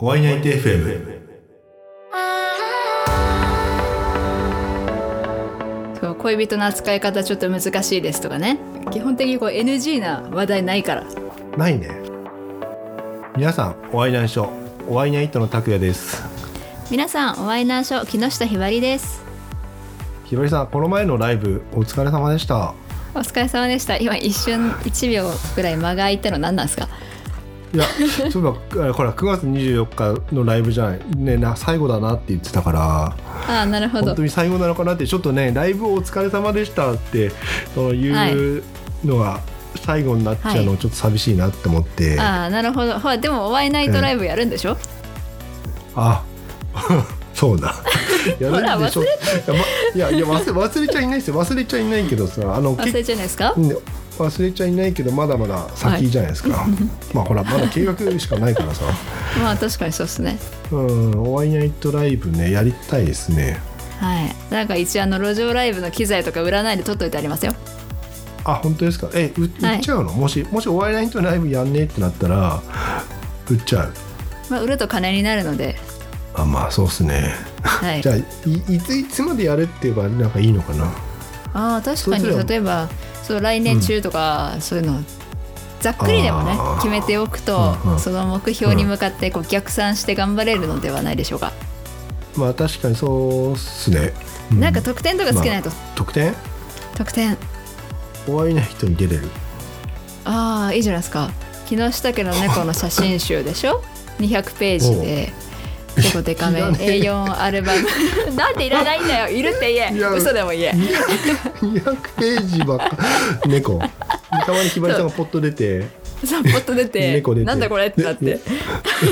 おワイナイト FM そう恋人の扱い方ちょっと難しいですとかね。基本的にこう NG な話題ないから。ないね。皆さんおワイナイトおワイナイトの拓也です。皆さんお会いナーショ木下ひばりです。ひばりさんこの前のライブお疲れ様でした。お疲れ様でした。今一瞬1秒ぐらい間が空いたの何なんですか？いやそういえばほら9月24日のライブじゃないねな最後だなって言ってたからああなるほど。本当に最後なのかなってちょっとねライブお疲れ様でしたってその言うのが最後になっちゃうのちょっと寂しいなって思って、ああなるほど。ほらでもお会いナイトライブやるんでしょ、あ そうだ。やるんでしょ？いや,、ま、いやいや忘れ忘れちゃいないですよ。忘れちゃいないけどさあの忘れちゃいないですか？ね忘れちゃいないけどまだまだ先じゃないですか、まあほらまだ計画しかないからさ。まあ確かにそうですね。うんおワイナイトライブねやりたいですね。はい。なんか一応あの路上ライブの機材とか売らないで取っといてありますよ。あ本当ですか？えう売っちゃうの、もしもしおワイナイトライブやんねえってなったら売っちゃう。まあ売ると金になるので。あまあそうっすね。はい。じゃあいいついつまでやるって言えばなんかいいのかな？ああ確かに。例えばそう来年中とか、そういうのざっくりでもね決めておくと、うんうん。その目標に向かってこう逆算して頑張れるのではないでしょうか、まあ確かにそうっすね、うなんか得点とかつけないと、得点？得点。おワイナイトに出れる。ああいいじゃないですか。木下家の猫の写真集でしょ？200ページで結構デカめねえ A4 アルバム。なんでいらないんだよ。いるって言え。嘘でも言え。200ページばっか猫でたまにひばりさんがポッと出てさポッと出て猫出てなんだこれってなって、ね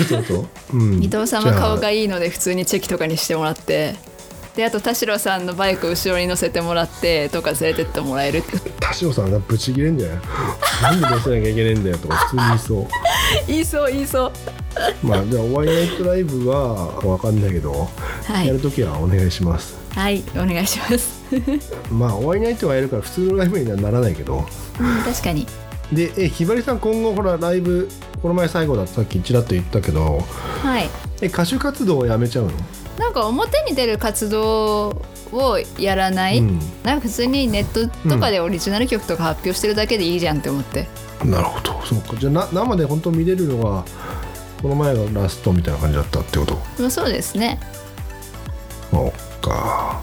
そうそう、うん、伊藤さんは顔がいいいので普通にチェキとかにしてもらってであと田代さんのバイクを後ろに乗せてもらってとか連れてってもらえる。って田代さんがブチギレんだよなんで乗せなきゃいけないんだよとか普通に言いそう。言いそう言いそう。まあじゃあおワイナイトライブはわかんないけど、はい。やるときはお願いします。はいお願いします、まあおワイナイトはやるから普通のライブにはならないけど。うん、確かに。でえひばりさん今後ほらライブこの前最後だってさっきちらっと言ったけどはい。え歌手活動をやめちゃうの？なんか表に出る活動をやらない、うん。なんか普通にネットとかでオリジナル曲とか発表してるだけでいいじゃんって思って、なるほど。そうか。じゃあな生で本当見れるのがこの前がラストみたいな感じだったってこと？まあ、そうですね。そうか。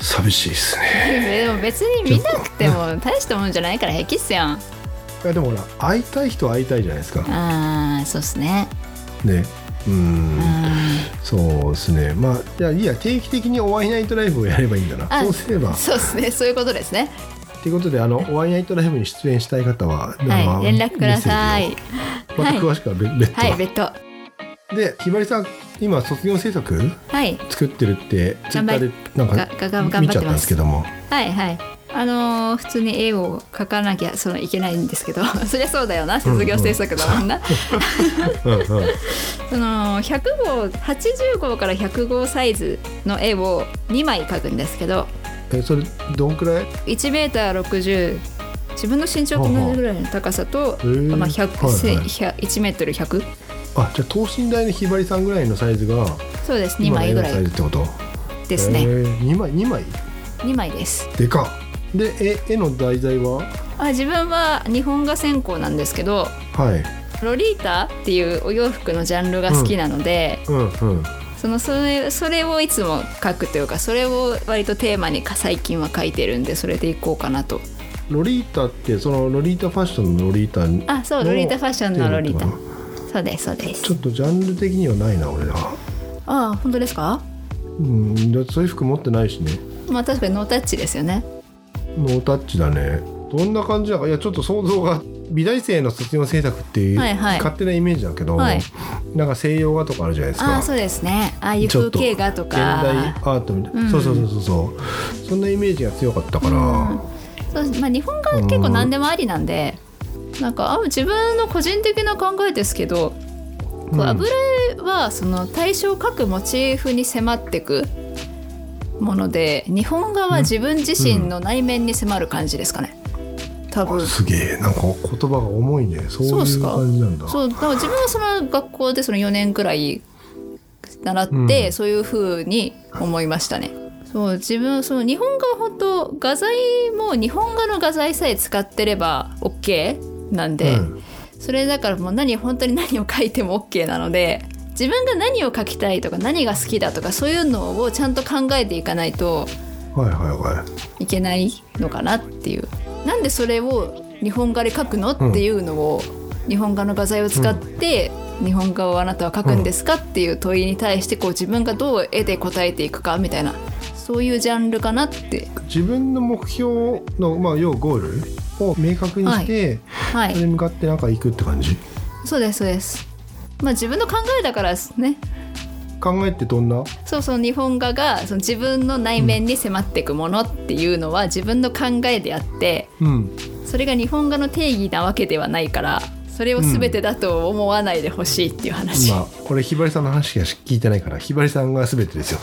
寂しいですね。でも別に見なくても大したもんじゃないから平気っすやんいやでもほら会いたい人は会いたいじゃないですか。あーそうっすね。ねうん。うんそうですね。まあじゃあいいや定期的におワイナイトライブをやればいいんだな。あそうすれば。そうですね。そういうことですね。ということであのおワイナイトライブに出演したい方は、はい連絡ください。また詳しくは別別途、はい別途。でひばりさん今卒業制作はい。作ってるってツイッターでなんがか見ちゃったんですけども。はいはいあのー普通に絵を描かなきゃそのいけないんですけど そりゃそうだよな卒業制作だもんな、その100号80号から100号サイズの絵を2枚描くんですけどえそれどんくらい？1メーター60自分の身長と同じぐらいの高さと、まあ、100はいはい。100 1メートル100あじゃあ等身大のひばりさんぐらいのサイズがそうです2今の絵の枚ぐらいサイズってこと？ですね、えー、2枚2枚？2枚です。でかっで絵絵の題材は？あ自分は日本画専攻なんですけどはい。ロリータっていうお洋服のジャンルが好きなので、うんうんそのそれそれをいつも描くというかそれを割とテーマにか最近は描いてるんでそれでいこうかなと。ロリータってそのロリータファッションのロリータにあそうロリータファッションのロリータ。そうですそうです。ちょっとジャンル的にはないな俺は。ああ本当ですか？うんそういう服持ってないしね。まあ確かにノータッチですよねノータッチだね。どんな感じだか。いやちょっと想像が美大生の卒業制作っていう、はいはい。勝手なイメージだけど、はい。なんか西洋画とかあるじゃないですか。ああそうですね。ああいう風景画と現代かアートみたいな、うん。そうそうそうそうそう。そんなイメージが強かったから、そうまあ、日本画は結構何でもありなんで、なんかあ自分の個人的な考えですけど、油絵はその対象を描くモチーフに迫っていくもので日本画は自分自身の内面に迫る感じですかね。多分。すげえ。なんか言葉が重いね。そういう感じなんだ。そうだか。ら自分はその学校でその4年くらい習って、うん。そういう風に思いましたね。そう自分その日本画は本当画材も日本画の画材さえ使ってれば OK なんで、うん。それだからもう何本当に何を描いても OK なので自分が何を描きたいとか何が好きだとかそういうのをちゃんと考えていかないとはいはいはい。けないのかなっていう。なんでそれを日本画で描くのっていうのを、日本画の画材を使って、日本画をあなたは描くんですかっていう問いに対してこう自分がどう絵で答えていくかみたいなそういうジャンルかなって。自分の目標の、まあ、要はゴールを明確にして、はい。それに向かってなんか行くって感じ？そうですそうですまあ自分の考えだからですね。考えってどんな？そうそう日本画がその自分の内面に迫っていくものっていうのは自分の考えであってうん。それが日本画の定義なわけではないからそれを全てだと思わないでほしいっていう話、まあこれひばりさんの話しか聞いてないからひばりさんが全てですよ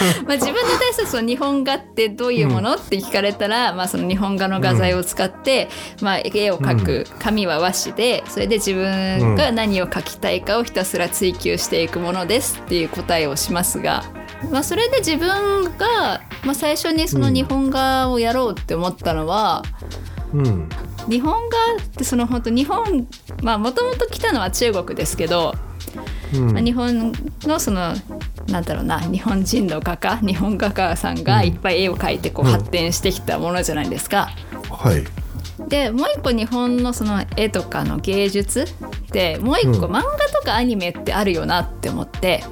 まあ自分に対してその日本画ってどういうもの、って聞かれたら、まあ、その日本画の画材を使って、まあ、絵を描く紙は和紙でそれで自分が何を描きたいかをひたすら追求していくものですっていう答えをしますが、まあ、それで自分が、まあ、最初にその日本画をやろうって思ったのは、うん。日本画ってその本当日本まあもともと来たのは中国ですけど、うん。まあ、日本のそのなんだろうな日本人の画家日本画家さんがいっぱい絵を描いてこううん。発展してきたものじゃないですか。はい。でもう一個日本のその絵とかの芸術ってもう一個うん。漫画とかアニメってあるよなって思って。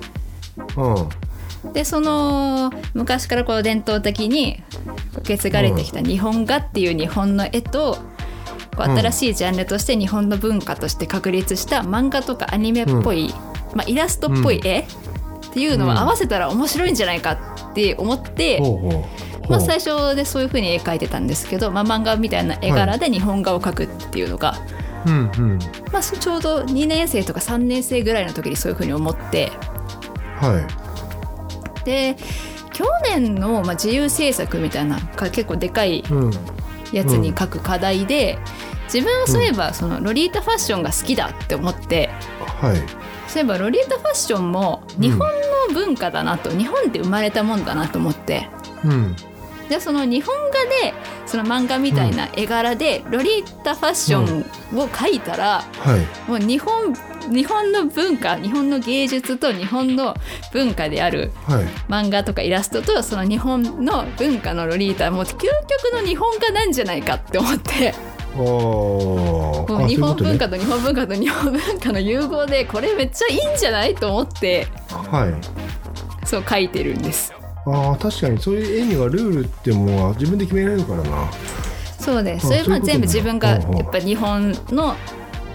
うん。でその昔からこう伝統的に受け継がれてきた日本画っていう日本の絵とこううん新しいジャンルとして日本の文化として確立した漫画とかアニメっぽい、まあ、イラストっぽい絵っていうのを合わせたら面白いんじゃないかって思って、まあ、最初でそういう風に絵描いてたんですけど、まあ、漫画みたいな絵柄で日本画を描くっていうのが、うんうん。まあ、ちょうど2年生とか3年生ぐらいの時にそういう風に思って。はで去年のまあ自由制作みたいなか結構でかいいうん。やつに書く課題で、自分はそういえばそのロリータファッションが好きだって思って、はいそういえばロリータファッションも日本の文化だなと、日本で生まれたもんだなと思って。うん。でその日本画でその漫画みたいな絵柄でロリータファッションを描いたら、はい。もう日本日本の文化日本の芸術と日本の文化であるはい。漫画とかイラストとその日本の文化のロリータもう究極の日本画なんじゃないかって思っておもう日本文化と日本文化と日本文化の融合でこれめっちゃいいんじゃないと思って。はい。そう書いてるんです。ああ確かにそういう絵にはルールってもう自分で決められるからな。そうです。あそれそういうことね。は全部自分がやっぱ日本の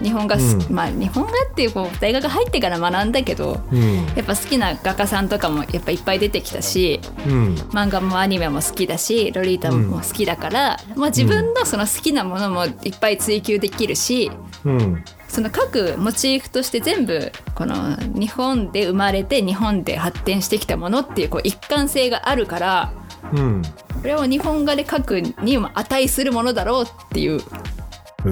日本画うん。まあ日本画っていうこう大学入ってから学んだけどうん。やっぱ好きな画家さんとかもやっぱいっぱい出てきたしうん。漫画もアニメも好きだしロリータも好きだから、まあ、自分のその好きなものもいっぱい追求できるしうん。その各モチーフとして全部この日本で生まれて日本で発展してきたものっていうこう一貫性があるからうん。これを日本画で描くにも値するものだろうっていう。へえ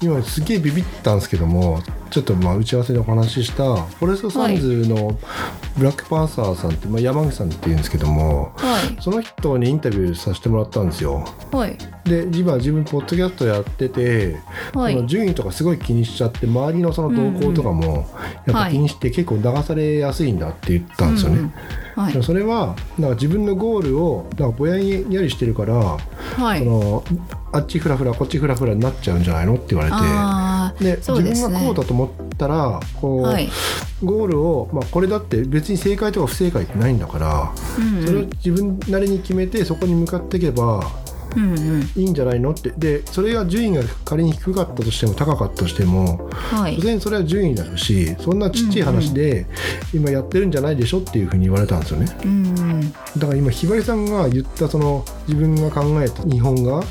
今すげえビビったんですけどもちょっとまあ打ち合わせでお話ししたフォレストサンズのブラックパンサーさんって、まあ、山口さんっていうんですけどもはい。その人にインタビューさせてもらったんですよ。はい。で今自分ポッドキャストやってて、はい。その順位とかすごい気にしちゃって周りのその動向とかもやっぱ気にして結構流されやすいんだって言ったんですよね。はい。でもそれはなんか自分のゴールをなんかぼやんやりしてるから、はい。そのあっちフラフラこっちフラフラになっちゃうんじゃないのって言われて。でね。自分がこうだと思ったらこう、はい。ゴールを、まあ、これだって別に正解とか不正解ってないんだから、うんうん。それを自分なりに決めてそこに向かっていけばうんうん。いいんじゃないの？ってでそれが順位が仮に低かったとしても高かったとしてもはい。当然それは順位だしそんなちっちゃい話で今やってるんじゃないでしょっていうふうに言われたんですよね。うんうん。だから今ひばりさんが言ったその自分が考えた日本画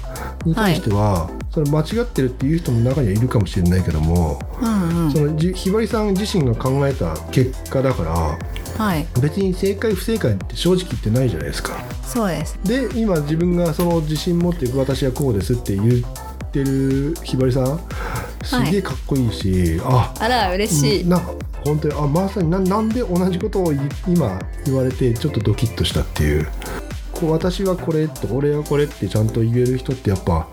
に対しては、それ間違ってるっていう人も中にはいるかもしれないけども、うんうん。そのじひばりさん自身が考えた結果だからはい。別に正解不正解って正直言ってないじゃないですか。そうです。で今自分がその自信持って私はこうですって言ってるひばりさんすげえかっこいいし、ああら嬉しい、なんか本当にあまさにななんで同じことをい今言われてちょっとドキッとしたっていうこう私はこれって俺はこれってちゃんと言える人ってやっぱ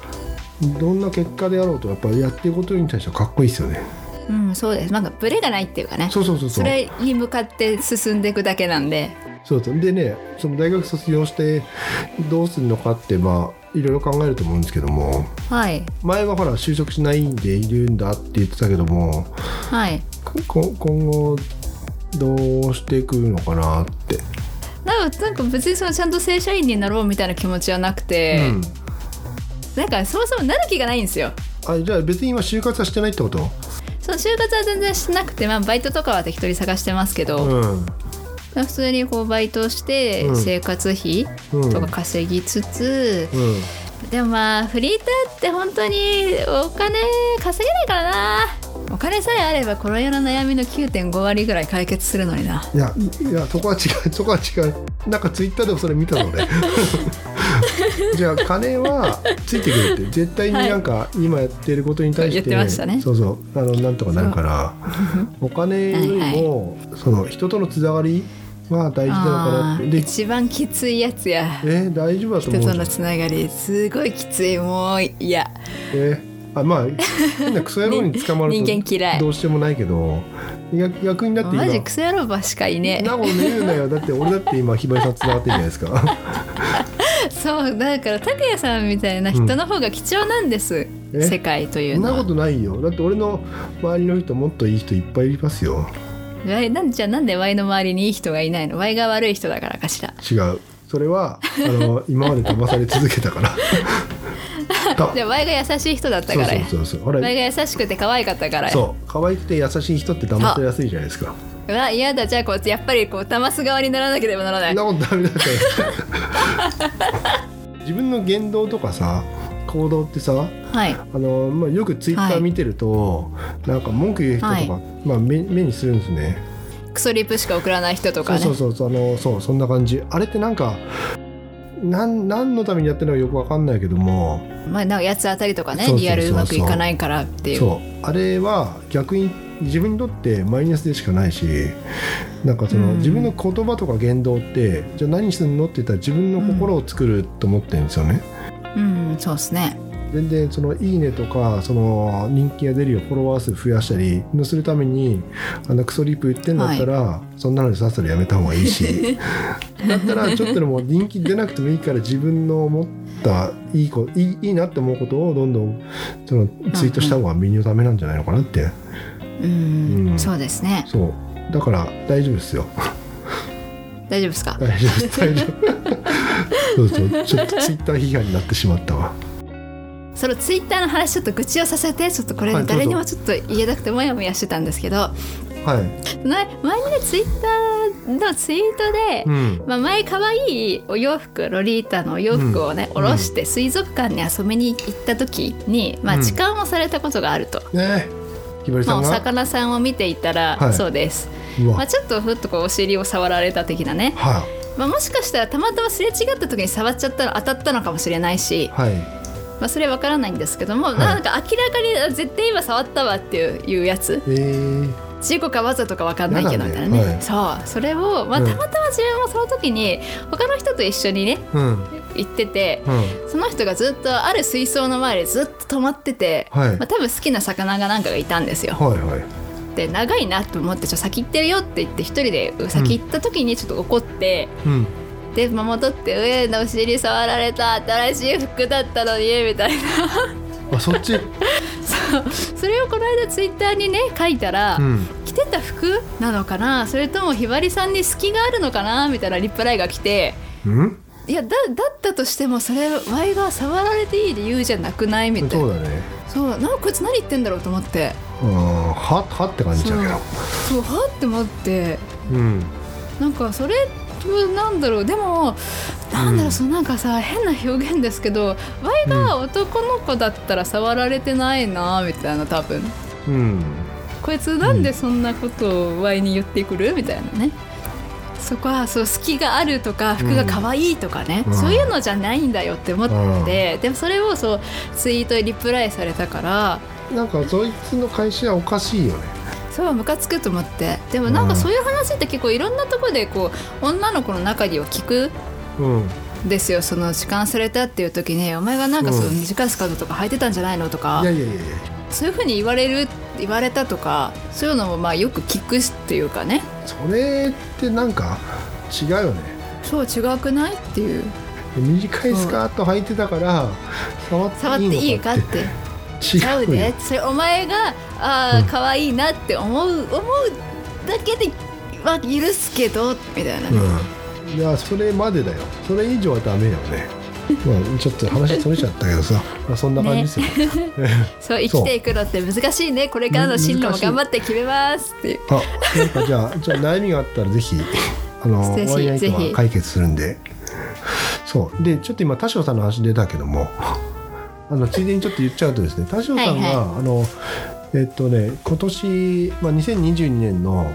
どんな結果であろうとやっぱやってることに対してはかっこいいですよね。うんそうです。なんかブレがないっていうかね。そうそうそうそう。それに向かって進んでいくだけなんで。そうそう。でねその大学卒業してどうするのかってまあいろいろ考えると思うんですけども。はい。前はほら就職しないんでいるんだって言ってたけどもはい。こ今後どうしていくのかなって、なんかなんか別にそのちゃんと正社員になろうみたいな気持ちはなくて、うん。なんかそもそもなる気がないんですよ。あじゃあ別に今就活はしてないってこと？その就活は全然しなくて、まあ、バイトとかは適当に探してますけど、うん。普通にこうバイトしてうん。生活費うんとか稼ぎつつ、うん。でもまあフリーターって本当にお金稼げないからなお金さえあればこの世の悩みの9.5割ぐらい解決するのにな。いやいやそこは違う そこは違う。なんかツイッターでもそれ見たので じゃあ金はついてくるって。絶対になんか今やってることに対して、言ってましたね。そうそうあのなんとかなるからお金よりもその人とのつながりは大事なのかなって。で一番きついやつや。えー大丈夫だと人思うじゃんとのつながりすごいきつい。もういや。え？ーあまあ変なクソ野郎に捕まる人間嫌い。とどうしてもないけど逆逆になって今マジクソ野郎ばしかいね。なこと言うなよ。だって俺だって今ひばりさんつながってるじゃないですか。そうだから拓哉さんみたいな人の方が貴重なんです、え？世界というんのはとないよ。だって俺の周りの人もっといい人いっぱいいますよ。なんじゃあなんで Y の周りにいい人がいないの？Y が悪い人だからかしら。違う。それはあの今まで騙され続けたから。たじゃあ Y が優しい人だったからそうそうそうそう。ほら Y が優しくて可愛かったから。そう可愛くて優しい人って騙されやすいじゃないですか。うわ嫌だ。じゃあこうやっぱりこう騙す側にならなければならない。そんなことダメだ自分の言動とかさ行動ってさはい。あの、まあ、よくツイッタはいー見てると、なんか文句言う人とか、はい。まあ、目目にするんですね。クソリップしか送らない人とかね。そうそうそうあのそうそんな感じ。あれってなんかなん何のためにやってるのかよくわかんないけども。まあなんか八つ当たりとかねリアルうまくいかないからっていう。そう。あれは逆に自分にとってマイナスでしかないしなんかその、うん。自分の言葉とか言動ってじゃあ何するのって言ったら自分の心を作ると思ってるんですよね。うんそうですね全然その「いいね」とかその人気が出るようフォロワー数増やしたりのするためにあのクソリップ言ってんだったら、そんなのでさっさとやめた方がいいし。だったらちょっとでも人気出なくてもいいから自分の思ったいいこいいいいなって思うことをどんどんそのツイートした方が身のためなんじゃないのかなって、うん、うん。そうですね。そう。だから大丈夫ですよ。大丈夫ですか？大丈夫大丈夫。そうそう。ちょっとツイッター批判になってしまったわそのツイッターの話ちょっと愚痴をさせてちょっとこれ誰にもちょっと言えなくてモヤモヤしてたんですけど。はい、前前にねツイッターのツイートで、うん、まあ、前可愛いお洋服ロリータのお洋服をね、うん。下ろして水族館に遊びに行った時に、まあ、うん。痴漢をされたことがあると、ねひばりまあ、お魚さんを見ていたら、はい。そうです、まあ、ちょっとふっとこうお尻を触られた的なね、はまあ、もしかしたらたまたますれ違った時に触っちゃったの当たったのかもしれないし。い、はいまあ、それは分からないんですけども、い。なんか明らかにあ絶対今触ったわっていうやつ。え。ー、事故かわざとか分かんないけどみたいなね、はい。そう。それを、まあ、うんたまたま自分もその時に他の人と一緒にねうん。行っててうん。その人がずっとある水槽の前でずっと止まってて、はい。まあ、多分好きな魚がなんかがいたんですよ。はいはい。で長いなと思ってちょ先行ってるよって言って一人で先行った時にちょっと怒って、うんでまあ戻って上のお尻触られた新しい服だったのにみたいな。あそっち？そう。それをこの間ツイッターにね書いたら、うん。着てた服なのかな？それともひばりさんに隙があるのかな？みたいなリプライが来てうん？いやだだったとしてもそれワイが触られていい理由じゃなくない？みたいな。そうだね。そう。なんかこいつ何言ってんだろうと思って。うんははって感じだけど。そう。はって思って。うん。なんかそれとなんだろう。でもなんだろう、うん。そのなんかさ変な表現ですけどワイが男の子だったら触られてないなみたいな多分。うん。こいつなんでそんなことをワイに言ってくる？みたいなね。そこはそう隙があるとか服が可愛いとかね、うん。そういうのじゃないんだよって思って、でもそれをそうツイートでリプライされたから。なんかそいつの会社はおかしいよねそうムカつくと思って。でもなんかそういう話って結構いろんなところでこう女の子の中には聞くうん。んですよ。その痴漢されたっていう時に「お前がなんかそのうん短いスカートとか履いてたんじゃないの?」とか。いやいやいやいや。そういうふうに言われる言われたとかそういうのもまあよく聞くっていうかね。それってなんか違うよね。そう違くない？っていう。短いスカート履いてたから触触っていいかって違うよ。でそれお前がああうん。可愛いなって思う思うだけでは許すけどみたいな、うん。いやそれまでだよ。それ以上はダメよね。まあちょっと話それちゃったけどさ、まあ、そんな感じですよ、そう生きていくのって難しいね。これからの進路も頑張って決めますっていう。あなんか。じゃあじゃあ悩みがあったらぜひあのぜひワイナは解決するんで。そう。でちょっと今田代さんの話出たけどもあのついでにちょっと言っちゃうとですね田代さんが、はいはい。あのえっとね今年、まあ、2022年の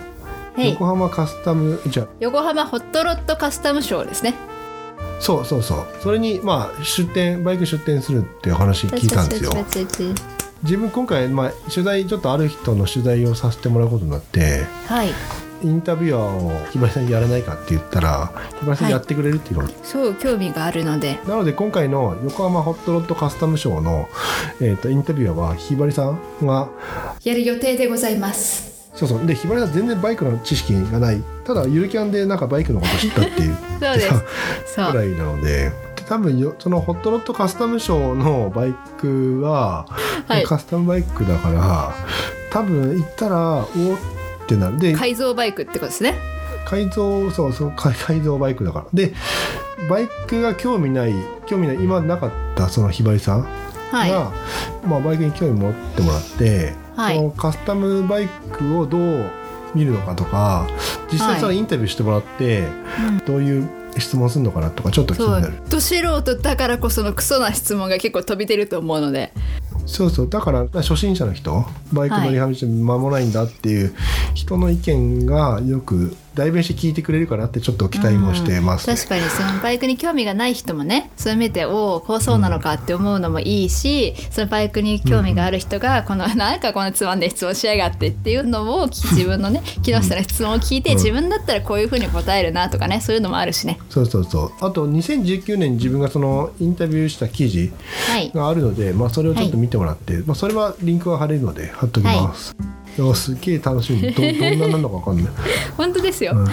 はい。横浜カスタム、じゃあ横浜ホットロットカスタムショーですね。そうそうそう。それにまあ出店バイク出店するっていう話聞いたんですよ。自分今回、まあ、取材ちょっとある人の取材をさせてもらうことになってはいインタビュアーをひばりさんにやらないかって言ったらひばりさんやってくれるっていうの、そう興味があるので。なので今回の横浜ホットロットカスタムショーの、えー、とインタビュアーはひばりさんがやる予定でございます。そうそう。でひばりさん全然バイクの知識がない。ただゆるキャンでなんかバイクのこと知ったっていう。そうです。そう。くらいなので。で多分よそのホットロットカスタムショーのバイクは、はい。カスタムバイクだから多分行ったらおーってなる。で改造バイクってことですね。改造そうそう改改造バイクだから。でバイクが興味ない興味ない今なかったそのひばりさんが、はい。まあ、バイクに興味持ってもらって、はい。そのカスタムバイクをどう見るのかとか実際そのインタビューしてもらって、うん。どういう質問するのかなとかちょっと気になる。ど素人だからこそのクソな質問が結構飛び出ると思うのでそうそう。だから初心者の人バイク乗り始めて間もないんだっていう人の意見がよく代弁して聞いてくれるかなってちょっと期待もしてます、ね。確かにそのバイクに興味がない人もねそれ見ておおこうそうなのかって思うのもいいし、そのバイクに興味がある人がこの、なんかこのつまんで質問しやがってっていうのを 自分のね木下の質問を聞いて、うん。自分だったらこういうふうに答えるなとかねそういうのもあるしね。そうそうそう。あと2019年に自分がそのインタビューした記事はい。があるので、まあ、それをちょっと見てもらって、まあ、それはリンクが貼れるので貼っときます、いやすげえ楽しみ。どどんななのか分かんない、本当ですよ、うん。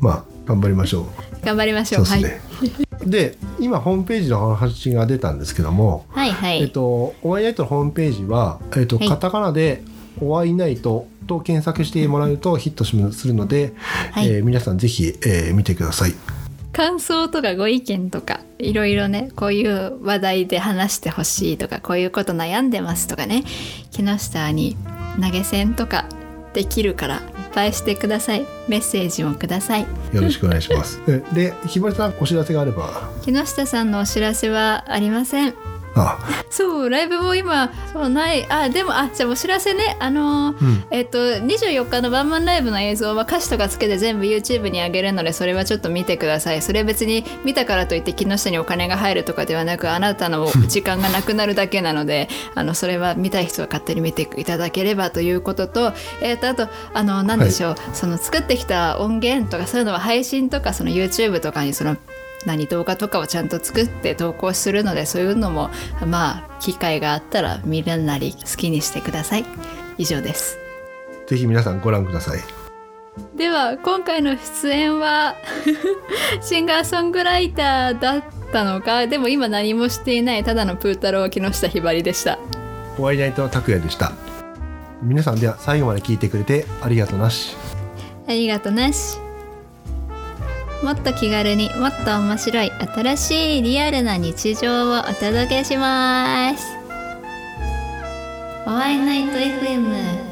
まあ頑張りましょう。頑張りましょそううですね、で今ホームページの話が出たんですけども、はいはい。はい、えっと、おワイナイトのホームページは、えっと、はい。カタカナで「おワイナイト」と検索してもらうとヒットしするので、はい。えー皆さんぜひ、えー見てください。感想とかご意見とかいろいろねこういう話題で話してほしいとかこういうこと悩んでますとかね木下に投げ銭とかできるからいっぱいしてください。メッセージもください。よろしくお願いします。えで、ひばりさんお知らせがあれば、木下さんのお知らせはありませんあ、そうライブも今そうない。あでもあじゃあお知らせね。あのーうん、えっと24日のワンマンライブの映像は歌詞とかつけて全部 YouTube に上げるのでそれはちょっと見てください。それ別に見たからといって木下にお金が入るとかではなくあなたの時間がなくなるだけなのであのそれは見たい人は勝手に見ていただければということと,、えっとあとあの何でしょう、その作ってきた音源とかそういうのは配信とかその YouTube とかにその何動画とかをちゃんと作って投稿するのでそういうのもまあ機会があったら見るなり好きにしてください以上ですぜひ皆さんご覧ください。では今回の出演はシンガーソングライターだったのかでも今何もしていないただのプー太郎木下ひばりでしたおワイナイト拓也でした。皆さんでは最後まで聞いてくれてありがとうなし。ありがとなしもっと気軽にもっと面白い新しいリアルな日常をお届けします。ワイナイト FM